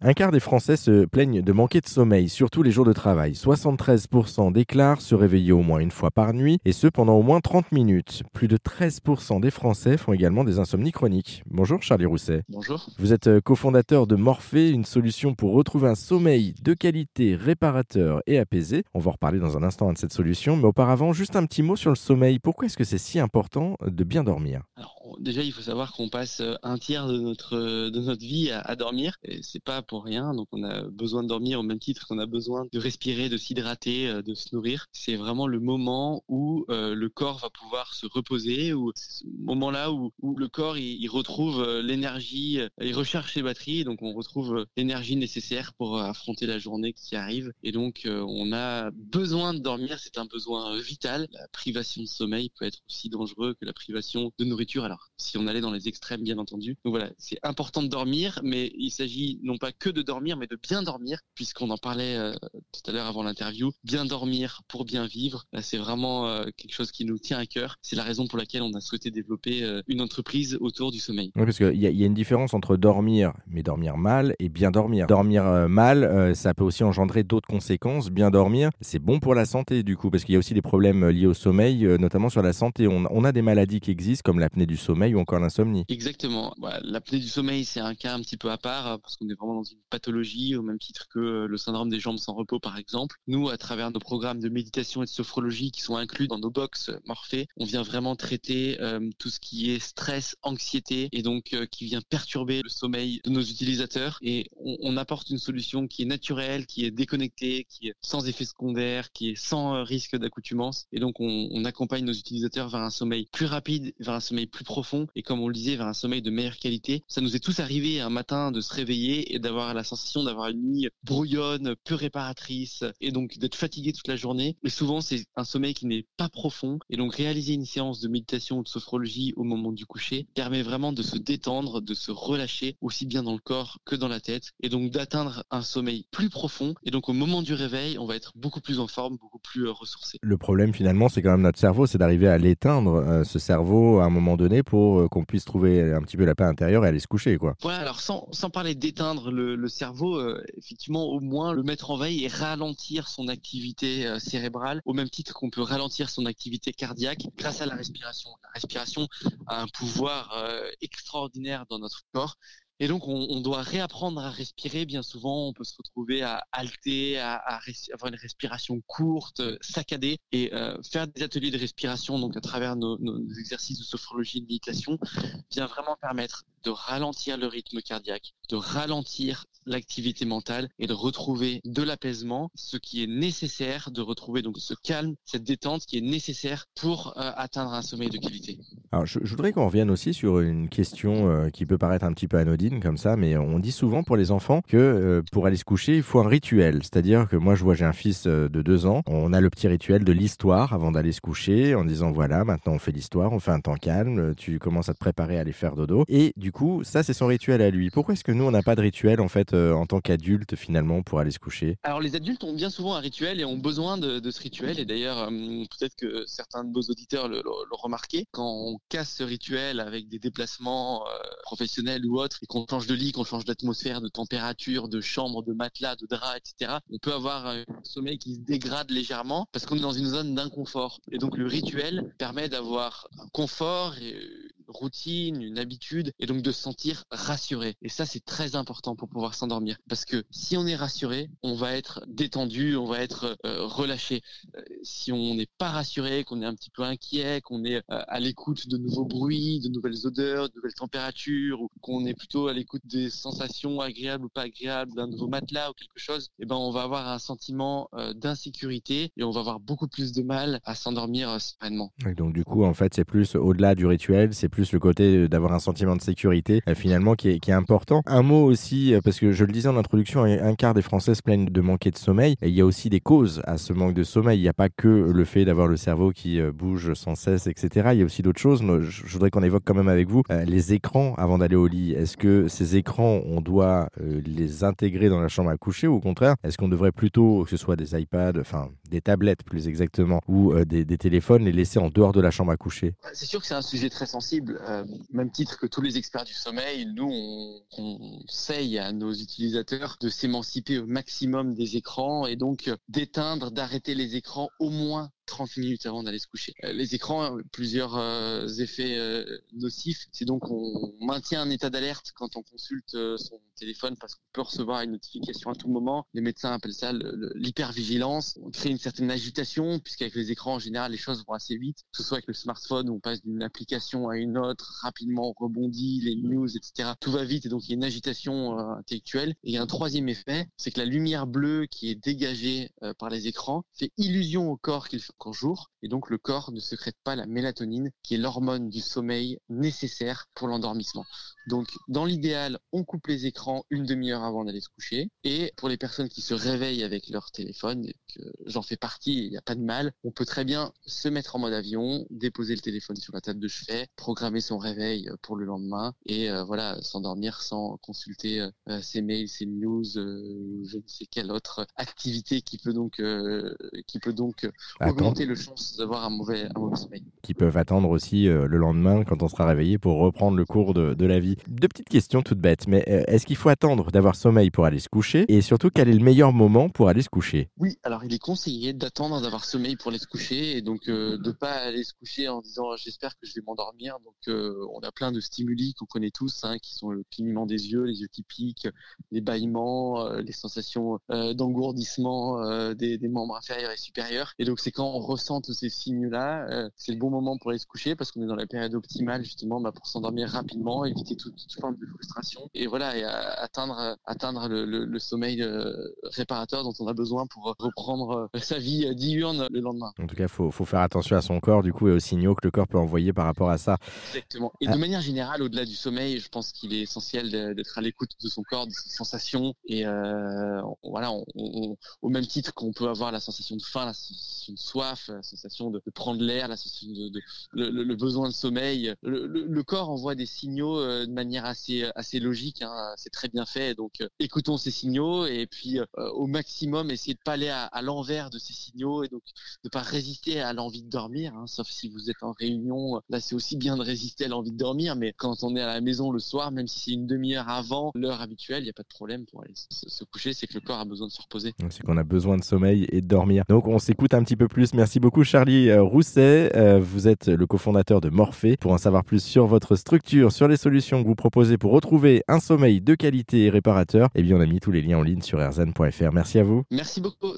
Un quart des Français se plaignent de manquer de sommeil, surtout les jours de travail. 73% déclarent se réveiller au moins une fois par nuit, et ce pendant au moins 30 minutes. Plus de 13% des Français font également des insomnies chroniques. Bonjour Charlie Rousset. Bonjour. Vous êtes euh, cofondateur de Morphée, une solution pour retrouver un sommeil de qualité, réparateur et apaisé. On va en reparler dans un instant de cette solution, mais auparavant, juste un petit mot sur le sommeil. Pourquoi est-ce que c'est si important de bien dormir? Alors, déjà, il faut savoir qu'on passe euh, un tiers de notre, euh, de notre vie à, à dormir, et c'est pas pour rien. Donc on a besoin de dormir au même titre qu'on a besoin de respirer, de s'hydrater, euh, de se nourrir. C'est vraiment le moment où euh, le corps va pouvoir se reposer, ou ce moment-là où, où, le corps il, il retrouve l'énergie, il recherche ses batteries, donc on retrouve l'énergie nécessaire pour affronter la journée qui arrive. Et donc on a besoin de dormir, c'est un besoin vital. La privation de sommeil peut être aussi dangereux que la privation de nourriture. Alors si on allait dans les extrêmes, bien entendu. Donc voilà, c'est important de dormir, mais il s'agit non pas que de dormir, mais de bien dormir, puisqu'on en parlait euh, tout à l'heure avant l'interview. Bien dormir pour bien vivre, c'est vraiment euh, quelque chose qui nous tient à cœur. C'est la raison pour laquelle on a souhaité développer euh, une entreprise autour du sommeil. Oui, parce qu'il y, y, a une différence entre dormir, mais dormir mal, et bien dormir. Dormir mal, ça peut aussi engendrer d'autres conséquences. Bien dormir, c'est bon pour la santé, du coup, parce qu'il y a aussi des problèmes liés au sommeil, notamment sur la santé. On, on a des maladies qui existent, comme l'apnée du sommeil ou encore l'insomnie. Exactement. Voilà, l'apnée du sommeil, c'est un cas un petit peu à part, parce qu'on est vraiment dans une pathologie au même titre que euh, le syndrome des jambes sans repos par exemple. Nous, à travers nos programmes de méditation et de sophrologie qui sont inclus dans nos box Morphée, on vient vraiment traiter euh, tout ce qui est stress, anxiété et donc euh, qui vient perturber le sommeil de nos utilisateurs et on, apporte une solution qui est naturelle, qui est déconnectée, qui est sans effet secondaire, qui est sans euh, risque d'accoutumance et donc on, on accompagne nos utilisateurs vers un sommeil plus rapide, vers un sommeil plus profond et comme on le disait, vers un sommeil de meilleure qualité. Ça nous est tous arrivé un matin de se réveiller et d'avoir la sensation d'avoir une nuit brouillonne, peu réparatrice, et donc d'être fatigué toute la journée. Mais souvent, c'est un sommeil qui n'est pas profond. Et donc, réaliser une séance de méditation ou de sophrologie au moment du coucher permet vraiment de se détendre, de se relâcher, aussi bien dans le corps que dans la tête, et donc d'atteindre un sommeil plus profond. Et donc, au moment du réveil, on va être beaucoup plus en forme, beaucoup plus euh, ressourcé. Le problème, finalement, c'est quand même notre cerveau, c'est d'arriver à l'éteindre, euh, ce cerveau, à un moment donné, pour euh, qu'on puisse trouver un petit peu la paix intérieure et aller se coucher, quoi. Voilà, alors sans, sans parler d'éteindre le, le, cerveau, euh, effectivement, au moins le mettre en veille et ralentir son activité euh, cérébrale, au même titre qu'on peut ralentir son activité cardiaque grâce à la respiration. La respiration a un pouvoir euh, extraordinaire dans notre corps. Et donc, on, doit réapprendre à respirer. Bien souvent, on peut se retrouver à halter, à, avoir une respiration courte, saccadée, et euh, faire des ateliers de respiration, donc à travers nos, nos exercices de sophrologie et de méditation, vient vraiment permettre de ralentir le rythme cardiaque, de ralentir l'activité mentale et de retrouver de l'apaisement, ce qui est nécessaire de retrouver donc ce calme, cette détente qui est nécessaire pour euh, atteindre un sommeil de qualité. Alors, je, voudrais qu'on revienne aussi sur une question euh, qui peut paraître un petit peu anodine comme ça, mais on dit souvent pour les enfants que euh, pour aller se coucher, il faut un rituel. C'est-à-dire que moi, je vois, j'ai un fils de deux ans, on a le petit rituel de l'histoire avant d'aller se coucher, en disant voilà, maintenant on fait l'histoire, on fait un temps calme, tu commences à te préparer à aller faire dodo, et du coup, ça c'est son rituel à lui. Pourquoi est-ce que nous, on n'a pas de rituel en fait en tant qu'adulte finalement pour aller se coucher. Alors les adultes ont bien souvent un rituel et ont besoin de, ce rituel. Et d'ailleurs euh, peut-être que certains de nos auditeurs l'ont remarqué. Quand on casse ce rituel avec des déplacements euh, professionnels ou autres et qu'on change de lit, qu'on change d'atmosphère, de température, de chambre, de matelas, de drap, etc. On peut avoir un sommeil qui se dégrade légèrement parce qu'on est dans une zone d'inconfort. Et donc le rituel permet d'avoir un confort et routine, une habitude, et donc de se sentir rassuré. Et ça, c'est très important pour pouvoir s'endormir. Parce que si on est rassuré, on va être détendu, on va être euh, relâché. Euh, si on n'est pas rassuré, qu'on est un petit peu inquiet, qu'on est euh, à l'écoute de nouveaux bruits, de nouvelles odeurs, de nouvelles températures, ou qu'on est plutôt à l'écoute des sensations agréables ou pas agréables d'un nouveau matelas ou quelque chose, eh ben, on va avoir un sentiment d'insécurité et on va avoir beaucoup plus de mal à s'endormir sereinement. Et donc, du coup, en fait, c'est plus au-delà du rituel, c'est plus le côté d'avoir un sentiment de sécurité euh, finalement qui est, qui est, important. Un mot aussi, euh, parce que je le disais en introduction, un quart des Français se plaignent de manquer de sommeil. Et il y a aussi des causes à ce manque de sommeil. Il n'y a pas que le fait d'avoir le cerveau qui bouge sans cesse, etc. Il y a aussi d'autres choses. Je, voudrais qu'on évoque quand même avec vous les écrans avant d'aller au lit. Est-ce que ces écrans, on doit les intégrer dans la chambre à coucher ou au contraire, est-ce qu'on devrait plutôt, que ce soit des iPads, enfin des tablettes plus exactement, ou des, des, téléphones, les laisser en dehors de la chambre à coucher? C'est sûr que c'est un sujet très sensible. même titre que tous les experts du sommeil, nous, on, conseille à nos utilisateurs de s'émanciper au maximum des écrans et donc d'éteindre, d'arrêter les écrans au moins 30 minutes avant d'aller se coucher. Euh, les écrans, plusieurs euh, effets euh, nocifs. C'est donc on maintient un état d'alerte quand on consulte son téléphone parce qu'on peut recevoir une notification à tout moment. Les médecins appellent ça l'hypervigilance. On crée une certaine agitation puisqu'avec les écrans en général les choses vont assez vite. Que ce soit avec le smartphone on passe d'une application à une autre rapidement, on rebondit, les news, etc. Tout va vite et donc il y a une agitation intellectuelle. Et il y a un troisième effet, c'est que la lumière bleue qui est dégagée par les écrans fait illusion au corps qu'il qu'en jour, et donc le corps ne secrète pas la mélatonine, qui est l'hormone du sommeil nécessaire pour l'endormissement. Donc, dans l'idéal, on coupe les écrans une demi-heure avant d'aller se coucher. Et pour les personnes qui se réveillent avec leur téléphone, j'en fais partie, il n'y a pas de mal, on peut très bien se mettre en mode avion, déposer le téléphone sur la table de chevet, programmer son réveil pour le lendemain et euh, voilà, s'endormir sans consulter euh, ses mails, ses news, euh, je ne sais quelle autre activité qui peut donc qui peut donc augmenter le chance d'avoir un mauvais, un mauvais sommeil. Qui peuvent attendre aussi le lendemain quand on sera réveillé pour reprendre le cours de, de la vie. Deux petites questions toutes bêtes, mais euh, est-ce qu'il faut attendre d'avoir sommeil pour aller se coucher? Et surtout, quel est le meilleur moment pour aller se coucher? Oui, alors il est conseillé d'attendre d'avoir sommeil pour aller se coucher et donc euh, de pas aller se coucher en disant j'espère que je vais m'endormir. Donc euh, on a plein de stimuli qu'on connaît tous, hein, qui sont le clignement des yeux, les yeux qui piquent, les bâillements, les sensations d'engourdissement des, membres inférieurs et supérieurs. Et donc c'est quand on ressent tous ces signes-là, c'est le bon moment pour aller se coucher parce qu'on est dans la période optimale justement bah, pour s'endormir rapidement, éviter tout toute, forme de frustration et voilà et atteindre atteindre le, sommeil euh, réparateur dont on a besoin pour reprendre euh, sa vie diurne le lendemain. En tout cas, faut faut faire attention à son corps du coup et aux signaux que le corps peut envoyer par rapport à ça. Exactement. Et de ah. manière générale, au-delà du sommeil, je pense qu'il est essentiel d'être à l'écoute de son corps, de ses sensations et euh, voilà, au même titre qu'on peut avoir la sensation de faim, la sensation de soif, la sensation de, prendre l'air, la sensation de, le, besoin de sommeil, le, corps envoie des signaux de manière assez assez logique. Hein, c'est très bien fait. Donc euh, écoutons ces signaux et puis euh, au maximum essayer de pas aller à, l'envers de ces signaux et donc de pas résister à l'envie de dormir. Hein, sauf si vous êtes en réunion, là c'est aussi bien de résister à l'envie de dormir. Mais quand on est à la maison le soir, même si c'est une demi-heure avant l'heure habituelle, il n'y a pas de problème pour aller se, coucher. C'est que le corps a besoin de se reposer. C'est qu'on a besoin de sommeil et de dormir. Donc on s'écoute un petit peu plus. Merci beaucoup Charlie euh, Rousset. vous êtes le cofondateur de Morphée. Pour en savoir plus sur votre structure, sur les solutions que vous proposez pour retrouver un sommeil de qualité et réparateur, eh bien on a mis tous les liens en ligne sur erzan.fr. Merci à vous. Merci beaucoup.